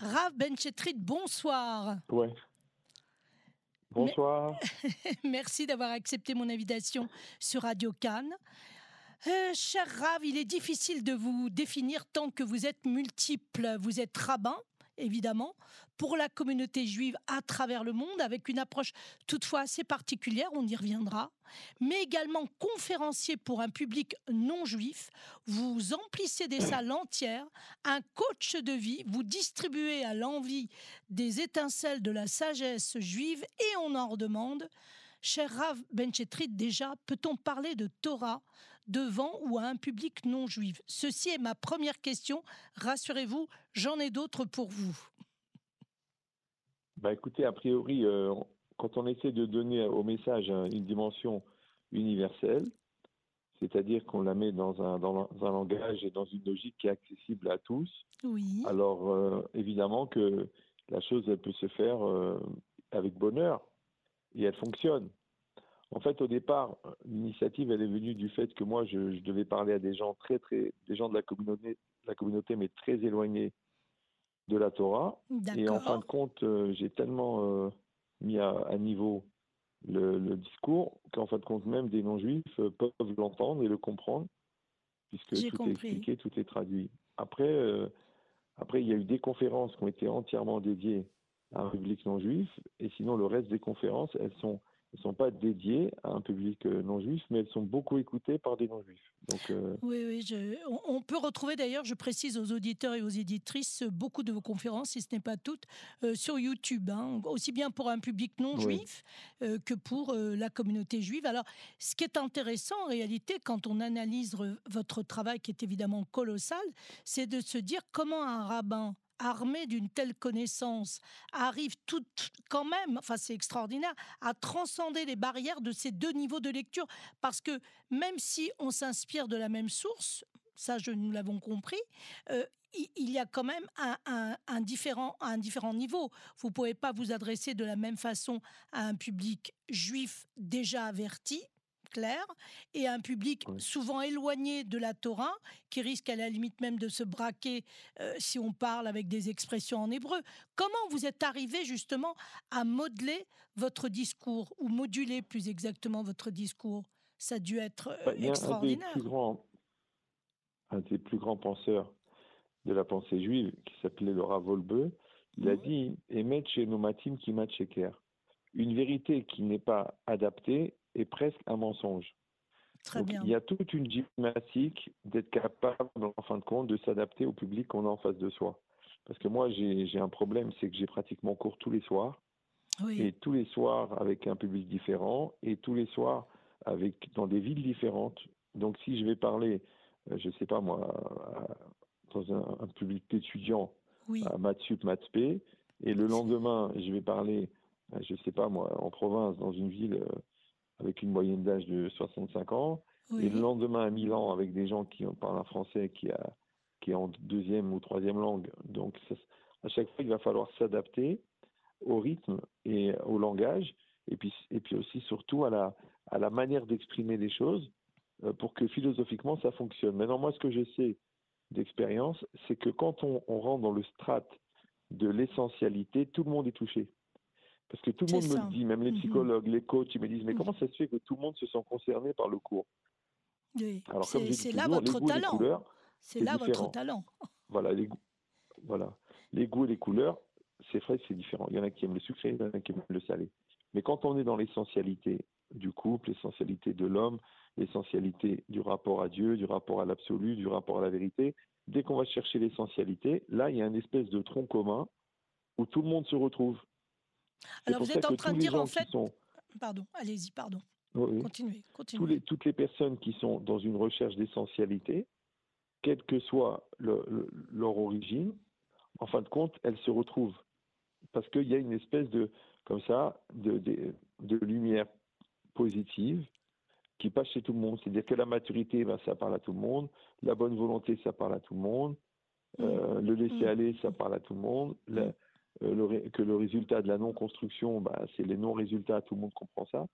Rav Benchetrit, bonsoir. Ouais. Bonsoir. Merci d'avoir accepté mon invitation sur Radio Cannes. Euh, cher Rav, il est difficile de vous définir tant que vous êtes multiple. Vous êtes rabbin, évidemment, pour la communauté juive à travers le monde, avec une approche toutefois assez particulière, on y reviendra, mais également conférencier pour un public non juif. Vous emplissez des salles entières, un coach de vie, vous distribuez à l'envie des étincelles de la sagesse juive et on en redemande. Cher Rav Benchetrit, déjà, peut-on parler de Torah devant ou à un public non juif Ceci est ma première question. Rassurez-vous, j'en ai d'autres pour vous. Bah écoutez, a priori, euh, quand on essaie de donner au message une dimension universelle, c'est-à-dire qu'on la met dans un, dans un langage et dans une logique qui est accessible à tous, oui. alors euh, évidemment que la chose elle peut se faire euh, avec bonheur et elle fonctionne. En fait, au départ, l'initiative, elle est venue du fait que moi, je, je, devais parler à des gens très, très, des gens de la communauté, la communauté, mais très éloignés de la Torah. Et en fin de compte, euh, j'ai tellement euh, mis à, à niveau le, le discours qu'en fin de compte, même des non-juifs euh, peuvent l'entendre et le comprendre, puisque tout compris. est expliqué, tout est traduit. Après, euh, après, il y a eu des conférences qui ont été entièrement dédiées à un public non-juif, et sinon, le reste des conférences, elles sont ne sont pas dédiées à un public euh, non juif, mais elles sont beaucoup écoutées par des non juifs. Donc, euh... Oui, oui, je, on, peut retrouver d'ailleurs, je précise aux auditeurs et aux éditrices, beaucoup de vos conférences, si ce n'est pas toutes, euh, sur YouTube, hein, aussi bien pour un public non Oui. juif euh, que pour la communauté juive. Alors, ce qui est intéressant en réalité, quand on analyse re- votre travail, qui est évidemment colossal, c'est de se dire comment un rabbin armé d'une telle connaissance, arrive tout quand même, enfin c'est extraordinaire, à transcender les barrières de ces deux niveaux de lecture. Parce que même si on s'inspire de la même source, ça je, nous l'avons compris, euh, il, y a quand même un, un, différent, un différent niveau. Vous ne pouvez pas vous adresser de la même façon à un public juif déjà averti, clair, et un public Oui. souvent éloigné de la Torah, qui risque à la limite même de se braquer euh, si on parle avec des expressions en hébreu. Comment vous êtes arrivé justement à modeler votre discours, ou moduler plus exactement votre discours? Ça a dû être euh, Bah, il y a un des extraordinaire. plus grands, un des plus grands penseurs de la pensée juive, qui s'appelait le Rav Wolbe, il a Mhm. dit Emet chez nomatim kimat sheker. Une vérité qui n'est pas adaptée est presque un mensonge. Très Donc, bien. il y a toute une gymnastique d'être capable, en fin de compte, de s'adapter au public qu'on a en face de soi. Parce que moi, j'ai un problème, c'est que j'ai pratiquement cours tous les soirs, Oui. et tous les soirs avec un public différent, et tous les soirs avec dans des villes différentes. Donc, si je vais parler, euh, je sais pas moi, dans un, un public d'étudiants oui. à Maths Sup, Maths P, et le lendemain, je vais parler, euh, je sais pas moi, en province, dans une ville euh, avec une moyenne d'âge de 65 ans, oui. et le lendemain à Milan avec des gens qui parlent un français qui, a, qui est en deuxième ou troisième langue. Donc, ça, à chaque fois, il va falloir s'adapter au rythme et au langage, et puis, et puis aussi surtout à la, à la manière d'exprimer les choses euh, pour que philosophiquement ça fonctionne. Maintenant, moi, ce que je sais d'expérience, c'est que quand on, on rentre dans le strat de l'essentialité, tout le monde est touché. Parce que tout le monde me le dit, même les Mhm. psychologues, les coachs, ils me disent, mais Mhm. comment ça se fait que tout le monde se sent concerné par le cours? Oui. Alors, comme C'est je dis c'est là toujours, votre talent. C'est là votre talent. voilà, les goûts, voilà, les goûts et les couleurs, c'est vrai c'est différent. Il y en a qui aiment le sucré, il y en a qui aiment le salé. Mais quand on est dans l'essentialité du couple, l'essentialité de l'homme, l'essentialité du rapport à Dieu, du rapport à l'absolu, du rapport à la vérité, dès qu'on va chercher l'essentialité, là, il y a une espèce de tronc commun où tout le monde se retrouve. Alors vous êtes en train de dire en fait. sont- Pardon, allez-y, pardon. Oui. Continuez, tous continuez. les, toutes les personnes qui sont dans une recherche d'essentialité, quelle que soit le- le- leur origine, en fin de compte, elles se retrouvent. Parce qu'il y a une espèce de, comme ça, de, de, de lumière positive qui passe chez tout le monde. C'est-à-dire que la maturité, ben, ça parle à tout le monde. La bonne volonté, ça parle à tout le monde. Euh, le laisser aller, ça parle à tout le monde. La- Mm. Le ré- que le résultat de la non-construction, bah, c'est les non-résultats, tout le monde comprend ça.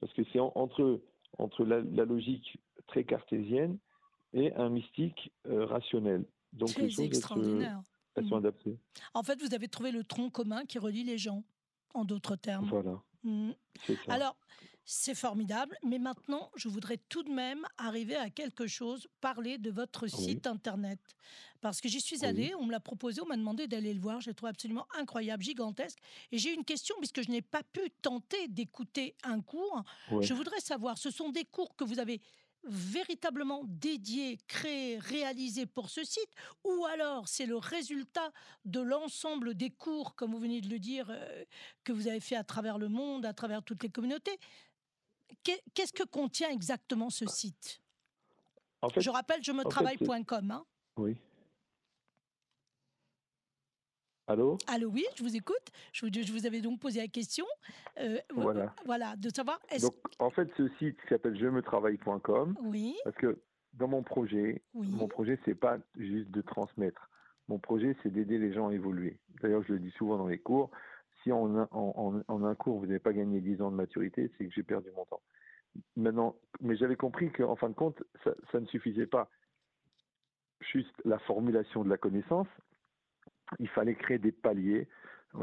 Parce que c'est en- entre, entre la, la logique très cartésienne et un mystique euh, rationnel. Donc C'est les choses, se, extraordinaire. elles sont Mhm. adaptées. En fait, vous avez trouvé le tronc commun qui relie les gens, en d'autres termes. Voilà, Mm. c'est ça. Alors, c'est formidable, mais maintenant, je voudrais tout de même arriver à quelque chose, parler de votre Oui. site internet. Parce que j'y suis Oui. allée, on me l'a proposé, on m'a demandé d'aller le voir, j'ai trouvé absolument incroyable, gigantesque. Et j'ai une question, puisque je n'ai pas pu tenter d'écouter un cours. Je voudrais savoir, ce sont des cours que vous avez véritablement dédiés, créés, réalisés pour ce site, ou alors c'est le résultat de l'ensemble des cours, comme vous venez de le dire, euh, que vous avez fait à travers le monde, à travers toutes les communautés? Qu'est- Qu'est-ce que contient exactement ce site? En fait, Je rappelle, je me travaille.com. Hein. oui. Allô? Allô, oui, je vous écoute. Je vous, je vous avais donc posé la question. euh, vo- Voilà. Voilà, de savoir. Donc, en fait, ce site s'appelle je me travaille.com, Oui, parce que dans mon projet, oui, mon projet, c'est pas juste de transmettre. Mon projet, c'est d'aider les gens à évoluer. D'ailleurs, je le dis souvent dans les cours. Si en un, en, en- en un cours, vous n'avez pas gagné 10 ans de maturité, c'est que j'ai perdu mon temps. Maintenant, mais j'avais compris qu'en fin de compte, ça, ça ne suffisait pas. Juste la formulation de la connaissance, il fallait créer des paliers,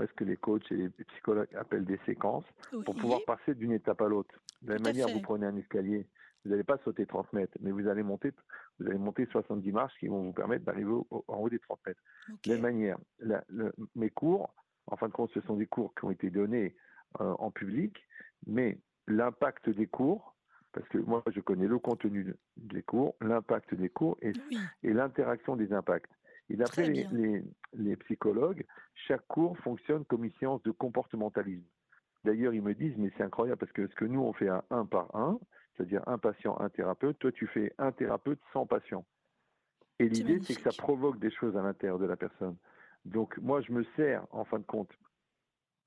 est-ce que les coachs et les psychologues appellent des séquences, pour pouvoir passer d'une étape à l'autre. De la même manière, fait. vous prenez un escalier, vous n'allez pas sauter 30 mètres, mais vous allez monter, vous allez monter 70 marches qui vont vous permettre d'arriver en haut des 30 mètres. De la même manière, la- le- mes cours, en fin de compte, ce sont des cours qui ont été donnés euh, en public, mais l'impact des cours, parce que moi je connais le contenu de- des cours, l'impact des cours et, Oui, et l'interaction des impacts. Et d'après les, les- les psychologues, chaque cours fonctionne comme une séance de comportementalisme. D'ailleurs, ils me disent, mais c'est incroyable parce que ce que nous on fait à un par un, c'est-à-dire un patient, un thérapeute, toi tu fais un thérapeute sans patient. Et l'idée, c'est que ça provoque des choses à l'intérieur de la personne. Donc moi, je me sers, en fin de compte,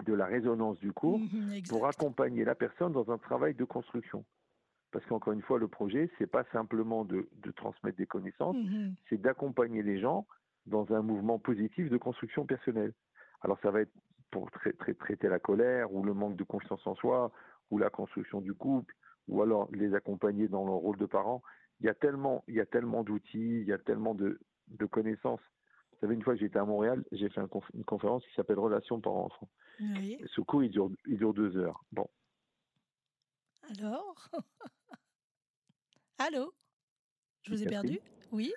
de la résonance du cours mhm, pour accompagner la personne dans un travail de construction. Parce qu'encore une fois, le projet, c'est pas simplement de, de transmettre des connaissances, Mhm, c'est d'accompagner les gens dans un mouvement positif de construction personnelle. Alors ça va être pour tra- tra- traiter la colère ou le manque de confiance en soi ou la construction du couple ou alors les accompagner dans leur rôle de parent. Il y a tellement, il y a tellement d'outils, il y a tellement de, de connaissances. Vous savez, une fois que j'étais à Montréal, j'ai fait un conf- une conférence qui s'appelle Relations parents-enfants. oui. Ce cours, il dure, il dure deux heures. Bon, Alors Allô? Je vous ai perdu? Oui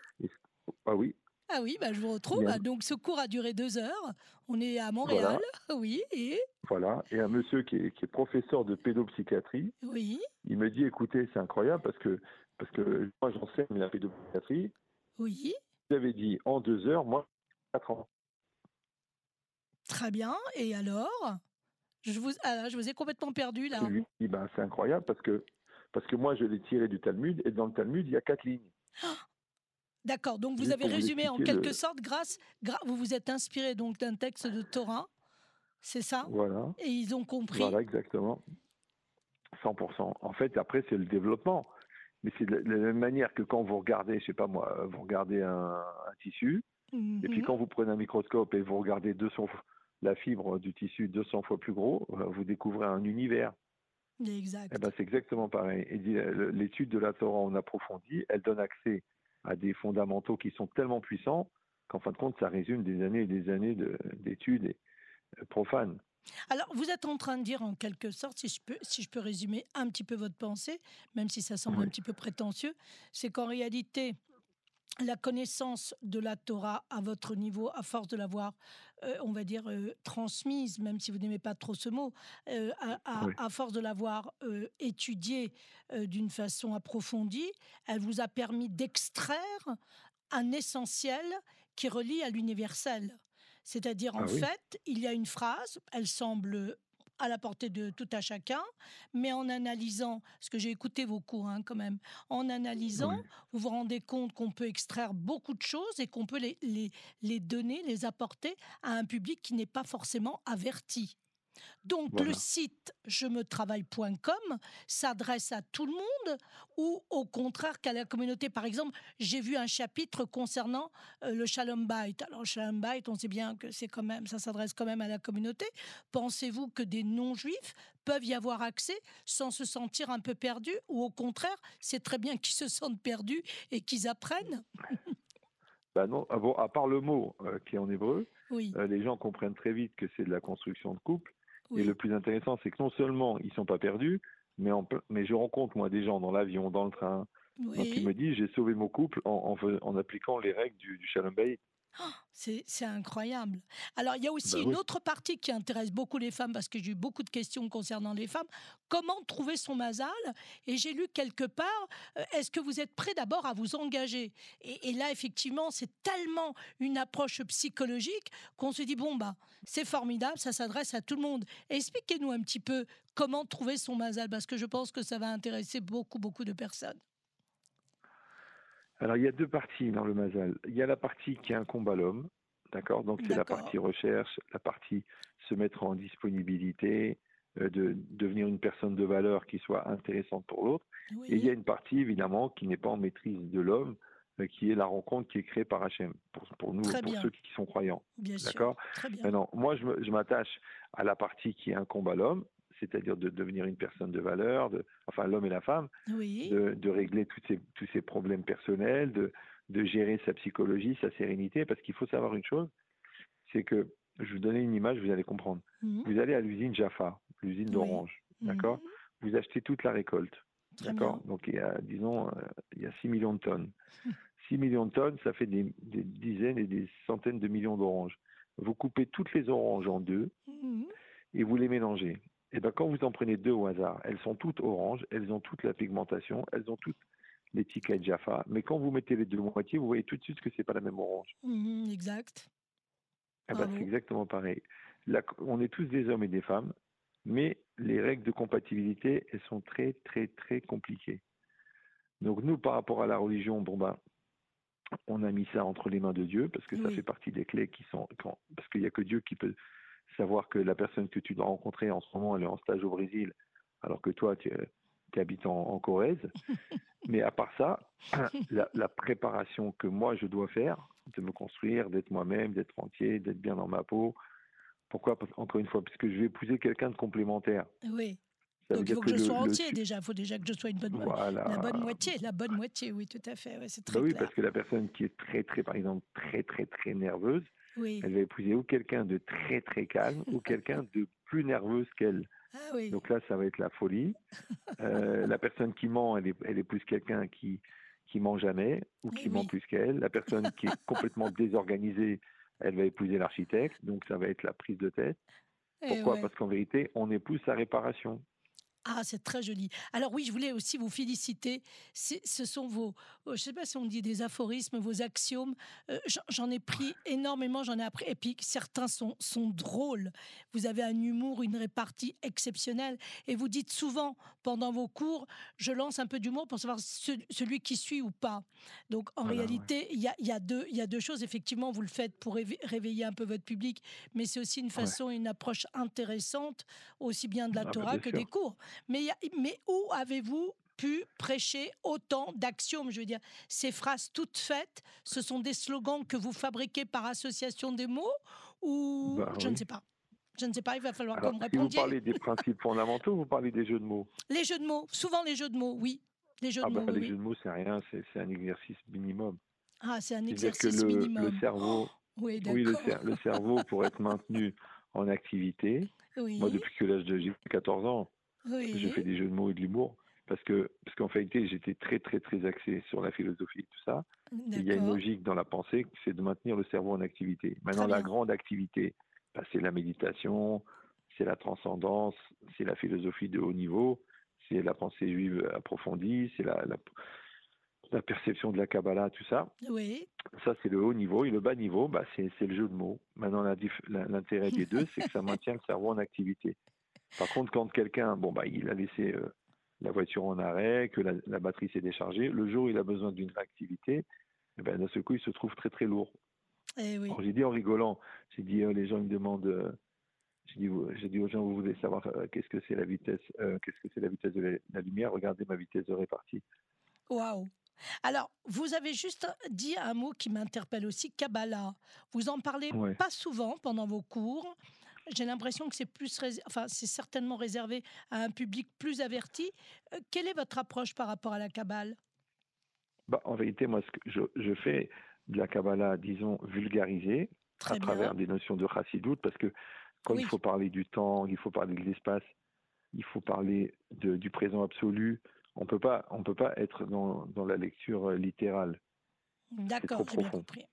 ah oui, Ah oui, bah, je vous retrouve. Bien. Donc ce cours a duré deux heures. On est à Montréal. Oui, et voilà. Et un monsieur qui est, qui est professeur de pédopsychiatrie, oui, il me dit, écoutez, c'est incroyable parce que, parce que moi j'enseigne la pédopsychiatrie. oui. Vous avez dit en deux heures, moi, quatre ans. Très bien. Et alors? Je vous, ah, je vous ai complètement perdu là. Dis, ben, c'est incroyable parce que, parce que moi je l'ai tiré du Talmud et dans le Talmud, il y a quatre lignes. D'accord. Donc vous Juste avez vous résumé en quelque le- sorte grâce, vous vous êtes inspiré donc d'un texte de Torah, c'est ça? Voilà. Et ils ont compris. Voilà, exactement. 100%. En fait, après, c'est le développement. Mais c'est de la même manière que quand vous regardez, je sais pas moi, vous regardez un, un tissu, et puis Mhm. quand vous prenez un microscope et vous regardez 200 fois- la fibre du tissu 200 fois plus gros, euh, vous découvrez un univers. Exact. Eh ben, c'est exactement pareil. L'étude de la Torah en approfondie, elle donne accès à des fondamentaux qui sont tellement puissants qu'en fin de compte, ça résume des années et des années de- d'études euh, profanes. Alors, vous êtes en train de dire en quelque sorte, si je peux, si je peux résumer un petit peu votre pensée, même si ça semble Oui. un petit peu prétentieux, c'est qu'en réalité, la connaissance de la Torah à votre niveau, à force de l'avoir, euh, on va dire, euh, transmise, même si vous n'aimez pas trop ce mot, euh, à, à- Oui. à force de l'avoir étudiée d'une façon approfondie, elle vous a permis d'extraire un essentiel qui relie à l'universel. C'est-à-dire, en Ah oui. fait, il y a une phrase, elle semble à la portée de tout à chacun, mais en analysant, parce que j'ai écouté vos cours hein, quand même, en analysant, Oui. vous vous rendez compte qu'on peut extraire beaucoup de choses et qu'on peut les, les, les donner, les apporter à un public qui n'est pas forcément averti. Donc le site je me travaille.com s'adresse à tout le monde ou au contraire qu'à la communauté. Par exemple, j'ai vu un chapitre concernant euh, le Shalom Bait. Alors Shalom Bait, on sait bien que c'est quand même, ça s'adresse quand même à la communauté. Pensez-vous que des non-juifs peuvent y avoir accès sans se sentir un peu perdus ou au contraire, c'est très bien qu'ils se sentent perdus et qu'ils apprennent? Bah non, ah bon, à part le mot euh, qui est en hébreu, Oui, euh, les gens comprennent très vite que c'est de la construction de couple. Et oui, le plus intéressant, c'est que non seulement ils sont pas perdus, mais, en ple- mais je rencontre moi des gens dans l'avion, dans le train, donc ils oui. me disent j'ai sauvé mon couple en, en, fais- en appliquant les règles du, du Shalom Bayit. C'est c'est incroyable. Alors, il y a aussi Bah une oui. autre partie qui intéresse beaucoup les femmes, parce que j'ai eu beaucoup de questions concernant les femmes. Comment trouver son mazal? Et j'ai lu quelque part, euh, est-ce que vous êtes prêt d'abord à vous engager? Et, et là, effectivement, c'est tellement une approche psychologique qu'on se dit, bon, bah, c'est formidable, ça s'adresse à tout le monde. Expliquez-nous un petit peu comment trouver son mazal, parce que je pense que ça va intéresser beaucoup, beaucoup de personnes. Alors il y a deux parties dans le Mazal. Il y a la partie qui incombe à l'homme, d'accord? Donc c'est la partie recherche, la partie se mettre en disponibilité, euh, de devenir une personne de valeur qui soit intéressante pour l'autre. Et il y a une partie évidemment qui n'est pas en maîtrise de l'homme, euh, qui est la rencontre qui est créée par Hachem, pour, pour nous, Très pour bien. ceux qui sont croyants. bien sûr. D'accord? Très bien. Maintenant, moi, je m'attache à la partie qui incombe à l'homme, c'est-à-dire de devenir une personne de valeur, de, enfin l'homme et la femme, Oui, de, de régler tous ces, tous ces problèmes personnels, de, de gérer sa psychologie, sa sérénité, parce qu'il faut savoir une chose, c'est que, je vais vous donner une image, vous allez comprendre. Mhm. Vous allez à l'usine Jaffa, l'usine Oui. d'orange, d'accord? Mhm. Vous achetez toute la récolte, d'accord? Donc il y a, disons, euh, il y a 6 millions de tonnes. 6 millions de tonnes, ça fait des, des dizaines et des centaines de millions d'oranges. Vous coupez toutes les oranges en deux, Mhm. et vous les mélangez. Et ben quand vous en prenez deux au hasard, elles sont toutes oranges, elles ont toute la pigmentation, elles ont toutes l'étiquette Jaffa. Mais quand vous mettez les deux moitiés, vous voyez tout de suite que c'est pas la même orange. Mhm, exact. Eh ben, c'est exactement pareil. Là, on est tous des hommes et des femmes, mais les règles de compatibilité, elles sont très très très compliquées. Donc nous, par rapport à la religion, bon ben, on a mis ça entre les mains de Dieu parce que ça fait partie des clés qui sont quand- parce qu'il n'y a que Dieu qui peut savoir que la personne que tu dois rencontrer en ce moment elle est en stage au Brésil alors que toi tu, tu habites en, en Corrèze. Mais à part ça, la, la préparation que moi je dois faire de me construire, d'être moi-même, d'être entier, d'être bien dans ma peau. Pourquoi? Encore une fois, parce que je vais épouser quelqu'un de complémentaire. Oui. Ça Donc il faut que, je le- sois entier déjà. Il faut déjà que je sois une bonne, Voilà. la bonne moitié. La bonne moitié, oui, tout à fait. ouais, c'est très Bah oui, clair. parce que la personne qui est très, très, par exemple, très, très, très nerveuse, Oui. elle va épouser ou quelqu'un de très, très calme ou quelqu'un de plus nerveuse qu'elle. Ah oui. Donc là, ça va être la folie. Euh, la personne qui ment, elle, épouse quelqu'un qui qui ment jamais ou Eh qui ment plus qu'elle. La personne qui est complètement désorganisée, elle va épouser l'architecte. Donc ça va être la prise de tête. Eh Pourquoi? ouais. Parce qu'en vérité, on épouse sa réparation. Ah, c'est très joli. Alors oui, je voulais aussi vous féliciter. Ce sont vos, euh, je ne sais pas si on dit des aphorismes, vos axiomes. Euh, j'en- ai pris énormément, j'en ai appris. Et puis certains sont, sont drôles. Vous avez un humour, une répartie exceptionnelle. Et vous dites souvent pendant vos cours, je lance un peu d'humour pour savoir ce- celui qui suit ou pas. Donc en Voilà, réalité, il y, a, il y, a deux- y a deux choses. Effectivement, vous le faites pour réve- réveiller un peu votre public, mais c'est aussi une façon, une approche intéressante, aussi bien de la Ah bah, Torah que sûr. des cours. Mais, mais où avez-vous pu prêcher autant d'axiomes Je veux dire, ces phrases toutes faites, ce sont des slogans que vous fabriquez par association des mots ou Bah je ne sais pas. Je ne sais pas, il va falloir vous me si vous parlez des principes fondamentaux, vous parlez des jeux de mots. Les jeux de mots, souvent les jeux de mots, oui. Les jeux Ah de bah, mots, oui, les oui. jeux de mots, c'est rien, c'est c'est un exercice minimum. Ah, c'est un que exercice le, minimum. le cerveau, Oui, oui, le, d'accord. cer- le cerveau, pour être maintenu en activité, Oui, moi, depuis que l'âge de j'ai 14 ans, oui. j'ai fait des jeux de mots et de l'humour. Parce que, parce qu'en réalité, j'étais très, très, très axé sur la philosophie et tout ça. Et Il y a une logique dans la pensée, c'est de maintenir le cerveau en activité. Maintenant, la grande activité, bah, c'est la méditation, c'est la transcendance, c'est la philosophie de haut niveau, c'est la pensée juive approfondie, c'est la, la, la perception de la Kabbalah, tout ça. Oui, Ça, c'est le haut niveau. Et le bas niveau, bah, c'est le jeu de mots. Maintenant, l'intérêt des deux, c'est que ça maintient le cerveau en activité. Par contre, quand quelqu'un, bon, bah, il a laissé euh, la voiture en arrêt, que la, la batterie s'est déchargée, le jour où il a besoin d'une réactivité, eh ben, d'un seul coup, il se trouve très, très lourd. eh oui. J'ai dit en rigolant, j'ai dit, euh, les gens me demandent, euh, j'ai dit, aux gens, vous voulez savoir qu'est-ce que c'est la vitesse, qu'est-ce que c'est la vitesse de la, la lumière? Regardez ma vitesse de répartie. Waouh. Alors, vous avez juste dit un mot qui m'interpelle aussi, Kabbalah. Vous en parlez Ouais. pas souvent pendant vos cours. J'ai l'impression que c'est plus, enfin, c'est certainement réservé à un public plus averti. Euh, quelle est votre approche par rapport à la Kabbale? Bah, en vérité, moi, ce que je, je fais, de la Kabbalah, disons, vulgarisée à travers des notions de chassidoute, parce que quand il faut parler du temps, il faut parler de l'espace, il faut parler du présent absolu, on peut pas, on peut pas être dans, dans la lecture littérale. D'accord, j'ai bien compris.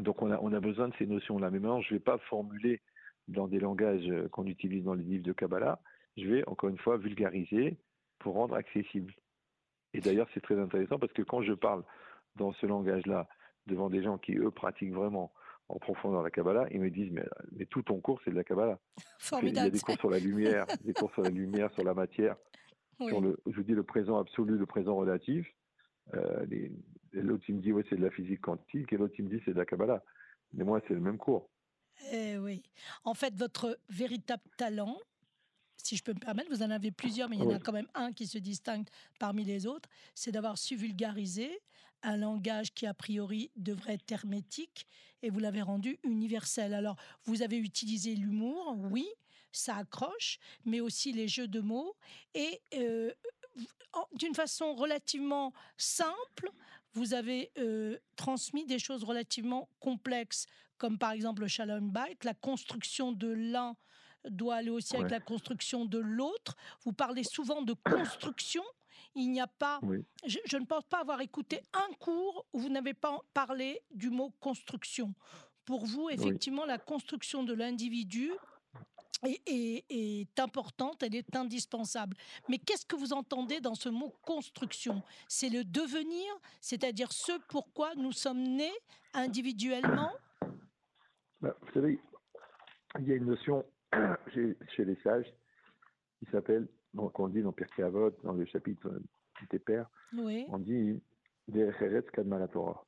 Donc on a, on a besoin de ces notions-là. Mais maintenant, je ne vais pas formuler dans des langages qu'on utilise dans les livres de Kabbalah, je vais encore une fois vulgariser pour rendre accessible. Et d'ailleurs, c'est très intéressant parce que quand je parle dans ce langage-là devant des gens qui, eux, pratiquent vraiment en profondeur la Kabbalah, ils me disent mais, mais tout ton cours, c'est de la Kabbalah. Formidable. Il y a des cours sur la lumière, des cours sur la lumière, sur la matière, sur le, je dis le présent absolu, le présent relatif. Euh, l'autre, il me dit, ouais, c'est de la physique quantique, et l'autre, il me dit, c'est de la Kabbalah. Mais moi, c'est le même cours. Eh oui. En fait, votre véritable talent, si je peux me permettre, vous en avez plusieurs, mais il y en a quand même un qui se distingue parmi les autres, c'est d'avoir su vulgariser un langage qui a priori devrait être hermétique et vous l'avez rendu universel. Alors, vous avez utilisé l'humour, oui, ça accroche, mais aussi les jeux de mots et euh, d'une façon relativement simple, vous avez euh, transmis des choses relativement complexes, comme par exemple le Shalom Bike, la construction de l'un doit aller aussi avec la construction de l'autre. Vous parlez souvent de construction. Il n'y a pas, je, ne pense pas avoir écouté un cours où vous n'avez pas parlé du mot construction. Pour vous, effectivement, la construction de l'individu est, importante, elle est indispensable. Mais qu'est-ce que vous entendez dans ce mot construction? C'est le devenir, c'est-à-dire ce pourquoi nous sommes nés individuellement? Bah, Vous savez, il y a une notion chez, les sages qui s'appelle, donc on dit dans Pierre Avot, dans le chapitre des Pères, on dit Kadma la Torah.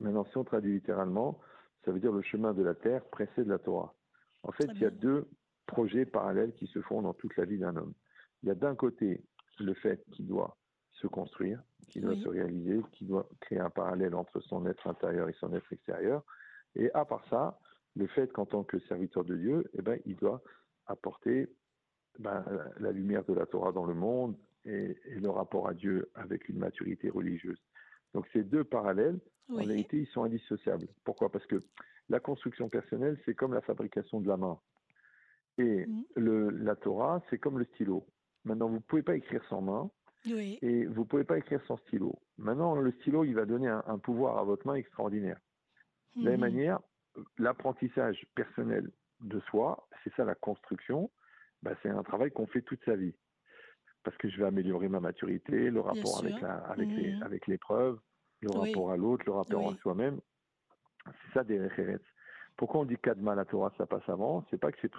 Maintenant, si on traduit littéralement, ça veut dire le chemin de la terre précède la Torah. En fait, il y a deux projets parallèles qui se font dans toute la vie d'un homme. Il y a d'un côté le fait qu'il doit se construire, qu'il doit se réaliser, qu'il doit créer un parallèle entre son être intérieur et son être extérieur. Et à part ça, le fait qu'en tant que serviteur de Dieu, eh ben, il doit apporter ben, la lumière de la Torah dans le monde et, le rapport à Dieu avec une maturité religieuse. Donc ces deux parallèles, en réalité, ils sont indissociables. Pourquoi? Parce que la construction personnelle, c'est comme la fabrication de la main. Et mmh. le, la Torah, c'est comme le stylo. Maintenant, vous ne pouvez pas écrire sans main. Et vous ne pouvez pas écrire sans stylo. Maintenant, le stylo, il va donner un, pouvoir à votre main extraordinaire. De la même mmh. manière, l'apprentissage personnel de soi, c'est ça la construction, bah, c'est un travail qu'on fait toute sa vie. Parce que je vais améliorer ma maturité, le rapport avec, la, avec, les, mmh. avec l'épreuve, le rapport à l'autre, le rapport à soi-même. C'est ça des références. Pourquoi on dit Kadma la Torah, ça passe avant? C'est pas que c'est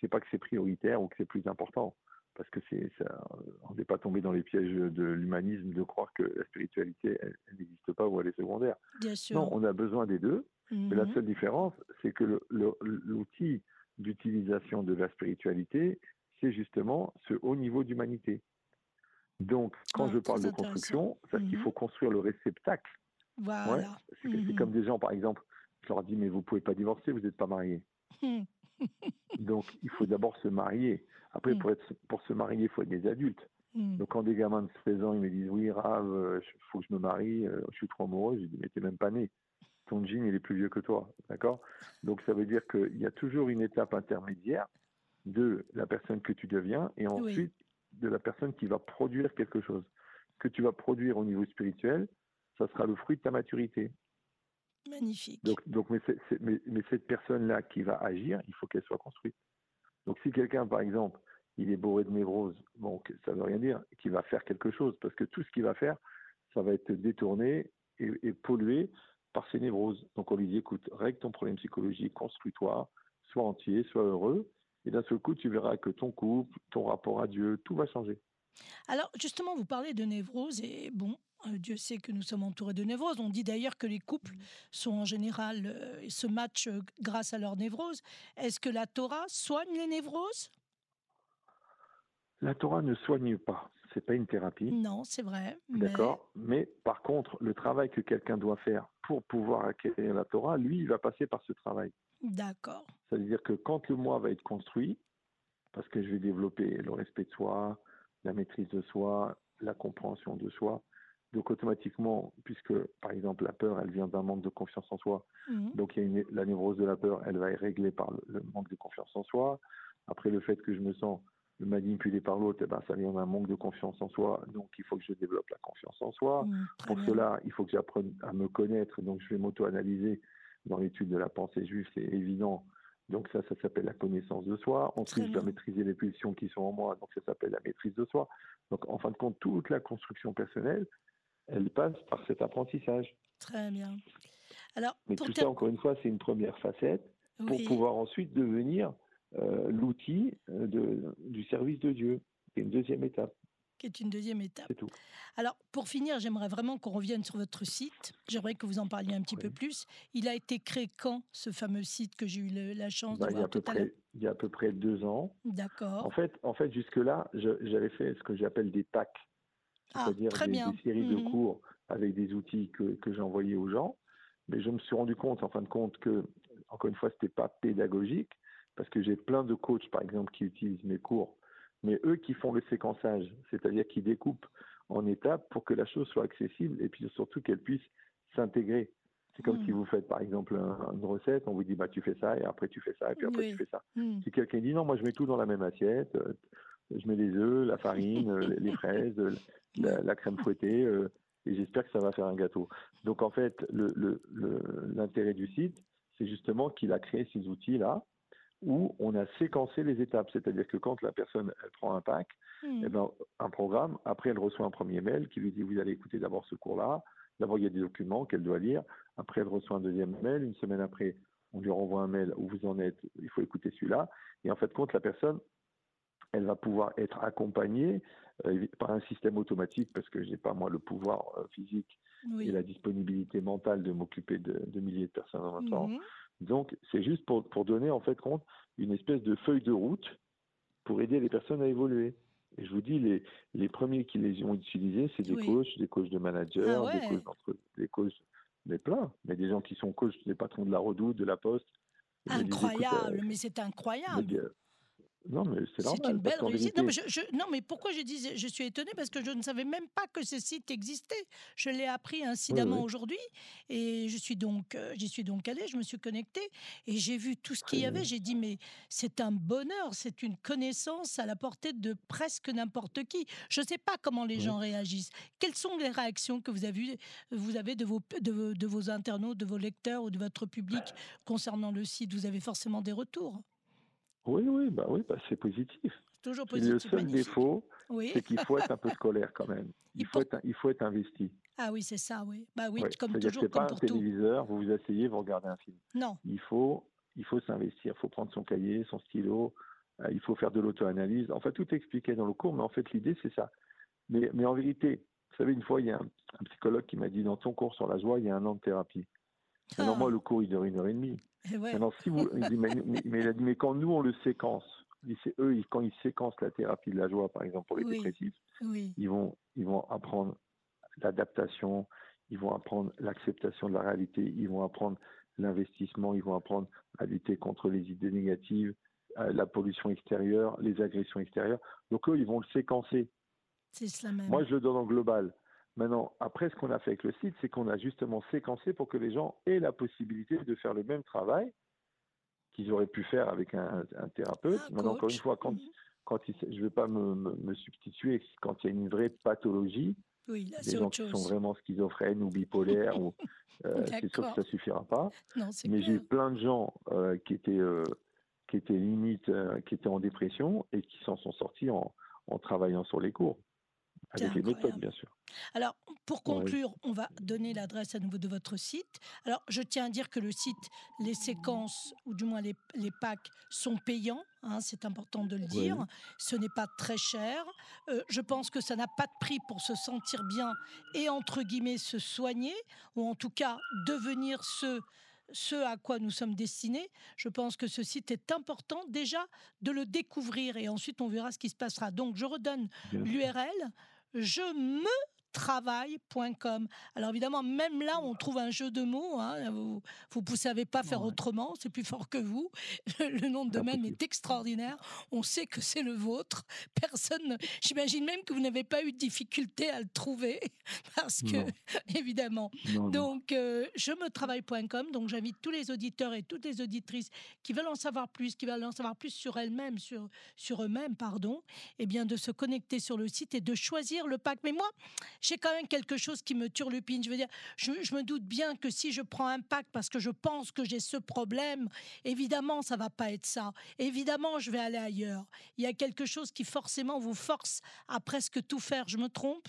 c'est pas que c'est prioritaire ou que c'est plus important, parce que c'est on n'est pas tombé dans les pièges de l'humanisme de croire que la spiritualité elle, n'existe pas ou elle est secondaire. Non, on a besoin des deux. Mais la mhm. seule différence, c'est que l'outil d'utilisation de la spiritualité, c'est justement ce haut niveau d'humanité. Donc, quand ah, je parle de construction, c'est qu'il mhm. faut construire le réceptacle. Voilà. C'est mhm. comme des gens, par exemple, je leur dis, mais vous pouvez pas divorcer, vous n'êtes pas marié. Donc, il faut d'abord se marier. Après, pour, être, pour se marier, il faut être des adultes. Donc, quand des gamins de 16 ans, ils me disent, oui, Rave, il euh, faut que je me marie, euh, je suis trop amoureux, je dis, mais t'es même pas né ton jean, il est plus vieux que toi. D'accord? Donc, ça veut dire qu'il y a toujours une étape intermédiaire de la personne que tu deviens et ensuite de la personne qui va produire quelque chose. Ce que tu vas produire au niveau spirituel, ça sera le fruit de ta maturité. Magnifique. Donc, donc mais, mais, cette personne-là qui va agir, il faut qu'elle soit construite. Donc, si quelqu'un, par exemple, il est bourré de névrose, bon, ça ne veut rien dire qu'il va faire quelque chose, parce que tout ce qu'il va faire, ça va être détourné et, et pollué par ses névroses. Donc on lui dit, écoute, règle ton problème psychologique, construis-toi, sois entier, sois heureux, et d'un seul coup, tu verras que ton couple, ton rapport à Dieu, tout va changer. Alors justement, vous parlez de névrose, et bon, euh, Dieu sait que nous sommes entourés de névroses. On dit d'ailleurs que les couples sont en général euh, se matchent euh, grâce à leur névrose. Est-ce que la Torah soigne les névroses? La Torah ne soigne pas c'est pas une thérapie. Non, c'est vrai. D'accord. Mais... par contre, le travail que quelqu'un doit faire pour pouvoir acquérir la Torah, lui, il va passer par ce travail. D'accord. Ça veut dire que quand le moi va être construit, parce que je vais développer le respect de soi, la maîtrise de soi, la compréhension de soi, Donc automatiquement, puisque par exemple la peur, elle vient d'un manque de confiance en soi, Mhm. donc il y a une- la névrose de la peur, elle va être réglée par le, le manque de confiance en soi. Après le fait que je me sens manipulé par l'autre, eh ben, ça vient d'un manque de confiance en soi, donc il faut que je développe la confiance en soi. Très Pour bien. cela, il faut que j'apprenne à me connaître, donc je vais m'auto-analyser. Dans l'étude de la pensée juive, c'est évident. Donc ça, ça s'appelle la connaissance de soi. Ensuite, je dois maîtriser les pulsions qui sont en moi, donc ça s'appelle la maîtrise de soi. Donc en fin de compte, toute la construction personnelle, elle passe par cet apprentissage. Très bien. Alors, Mais pour tout ça, encore une fois, c'est une première facette pour pouvoir ensuite devenir l'outil euh, du service de Dieu. C'est une deuxième étape, qui est une deuxième étape. c'est tout. Alors, pour finir, j'aimerais vraiment qu'on revienne sur votre site. J'aimerais que vous en parliez un petit peu plus. Il a été créé quand, ce fameux site que j'ai eu le- la chance Bah, de il, y a voir tout à l'heure? il y a à peu près deux ans. D'accord. En fait, en fait jusque-là, j'avais fait ce que j'appelle des packs, Ah, c'est-à-dire très des, séries Mhm. de cours avec des outils que, que j'envoyais aux gens. Mais je me suis rendu compte, en fin de compte, que, encore une fois, c'était pas pédagogique, parce que j'ai plein de coachs, par exemple, qui utilisent mes cours, mais eux qui font le séquençage, c'est-à-dire qui découpent en étapes pour que la chose soit accessible et puis surtout qu'elle puisse s'intégrer. C'est comme si vous faites, par exemple, un- une recette, on vous dit, bah, tu fais ça, et après tu fais ça, et puis après Oui. tu fais ça. Hmm. Si quelqu'un dit non, moi je mets tout dans la même assiette, euh, je mets les œufs, la farine, euh, les fraises, euh, la, la crème fouettée, euh, et j'espère que ça va faire un gâteau. Donc en fait, le- le- le- l'intérêt du site, c'est justement qu'il a créé ces outils-là où on a séquencé les étapes. C'est-à-dire que quand la personne elle prend un pack, Hmm. eh ben, un programme, après elle reçoit un premier mail qui lui dit vous allez écouter d'abord ce cours-là, d'abord il y a des documents qu'elle doit lire, après elle reçoit un deuxième mail, une semaine après on lui renvoie un mail où vous en êtes, il faut écouter celui-là, et en fait compte la personne, elle va pouvoir être accompagnée euh, par un système automatique parce que je n'ai pas moi le pouvoir euh, physique Oui. et la disponibilité mentale de m'occuper de, de milliers de personnes en même temps. Mhm. Donc, c'est juste pour, pour donner en fait compte une espèce de feuille de route pour aider les personnes à évoluer. Et je vous dis, les, les premiers qui les ont utilisés, c'est des Oui. coachs, des coachs de managers, Ah ouais. des coachs d'entre, des coachs, mais plein, mais des gens qui sont coachs, des patrons de la Redoute, de la Poste. Écoute, Incroyable, euh, mais c'est incroyable. Non, mais c'est normal. une belle réussite. Non mais, vérité- je, je- non, mais pourquoi je dis, je suis étonnée parce que je ne savais même pas que ce site existait. Je l'ai appris incidemment oui. aujourd'hui et je suis donc, euh, j'y suis donc allée, je me suis connectée et j'ai vu tout ce qu'il y avait. J'ai dit mais c'est un bonheur, c'est une connaissance à la portée de presque n'importe qui. Je ne sais pas comment les Oui. gens réagissent. Quelles sont les réactions que vous avez, vous avez de vos, de, vos- de vos internautes, de vos lecteurs ou de votre public concernant le site? Vous avez forcément des retours. Oui, oui, bah oui, bah c'est positif. Toujours positif. le seul magnifique. défaut, Oui. c'est qu'il faut être un peu scolaire quand même. Il Il faut, être, il faut être investi. Ah oui, c'est ça, oui. Bah oui, Ouais. comme toujours, c'est pas comme un tout. téléviseur, vous vous asseyez, vous regardez un film. Non, Il faut, il faut s'investir, il faut prendre son cahier, son stylo, euh, il faut faire de l'auto-analyse. Enfin, tout est expliqué dans le cours, mais en fait, l'idée, c'est ça. Mais, mais en vérité, vous savez, une fois, il y a un, un psychologue qui m'a dit dans ton cours sur la joie, il y a un an de thérapie. Ah. moi, le cours, il dure une heure et demie. Eh ouais. Maintenant, si vous, il dit, mais, il a dit, mais quand nous, on le séquence, eux, ils- quand ils séquencent la thérapie de la joie, par exemple, pour les Oui. dépressifs, oui, ils vont, ils vont apprendre l'adaptation, ils vont apprendre l'acceptation de la réalité, ils vont apprendre l'investissement, ils vont apprendre à lutter contre les idées négatives, euh, la pollution extérieure, les agressions extérieures. Donc eux, ils vont le séquencer. c'est cela même. Moi, je le donne en global. Maintenant, après, ce qu'on a fait avec le site, c'est qu'on a justement séquencé pour que les gens aient la possibilité de faire le même travail qu'ils auraient pu faire avec un, un thérapeute. Ah, Maintenant, encore une fois, quand, Mhm. quand il, s- je ne vais pas me, me- me substituer quand il y a une vraie pathologie, Oui, là, des gens qui sont vraiment schizophrènes ou bipolaires, ou, euh, c'est sûr que ça suffira pas. Non, Mais j'ai eu plein de gens euh, qui étaient euh, qui étaient limite, euh, qui étaient en dépression et qui s'en sont sortis en, en travaillant sur les cours, avec les méthodes incroyable. bien sûr. Alors, pour conclure, on va donner l'adresse à nouveau de votre site. Alors, je tiens à dire que le site, les séquences, ou du moins les, les packs, sont payants. hein, c'est important de le Oui. dire. Ce n'est pas très cher. Euh, je pense que ça n'a pas de prix pour se sentir bien et, entre guillemets, se soigner, ou en tout cas devenir ce ce à quoi nous sommes destinés. Je pense que ce site est important déjà de le découvrir et ensuite on verra ce qui se passera. Donc je redonne l'URL je me travail.com. Alors évidemment, même là, on trouve un jeu de mots. Hein. Vous ne savez pas faire autrement, c'est plus fort que vous. Le, nom de domaine est extraordinaire. On sait que c'est le vôtre. Personne, j'imagine même que vous n'avez pas eu de difficulté à le trouver, parce que, évidemment. donc, euh, je me travaille.com. Donc, j'invite tous les auditeurs et toutes les auditrices qui veulent en savoir plus, qui veulent en savoir plus sur elles-mêmes, sur, sur eux-mêmes, pardon, et eh bien de se connecter sur le site et de choisir le pack. Mais moi, j'ai quand même quelque chose qui me turlupine. Je veux dire, je, me doute bien que si je prends un pack parce que je pense que j'ai ce problème, évidemment, ça va pas être ça. Évidemment, je vais aller ailleurs. Il y a quelque chose qui forcément vous force à presque tout faire. Je me trompe?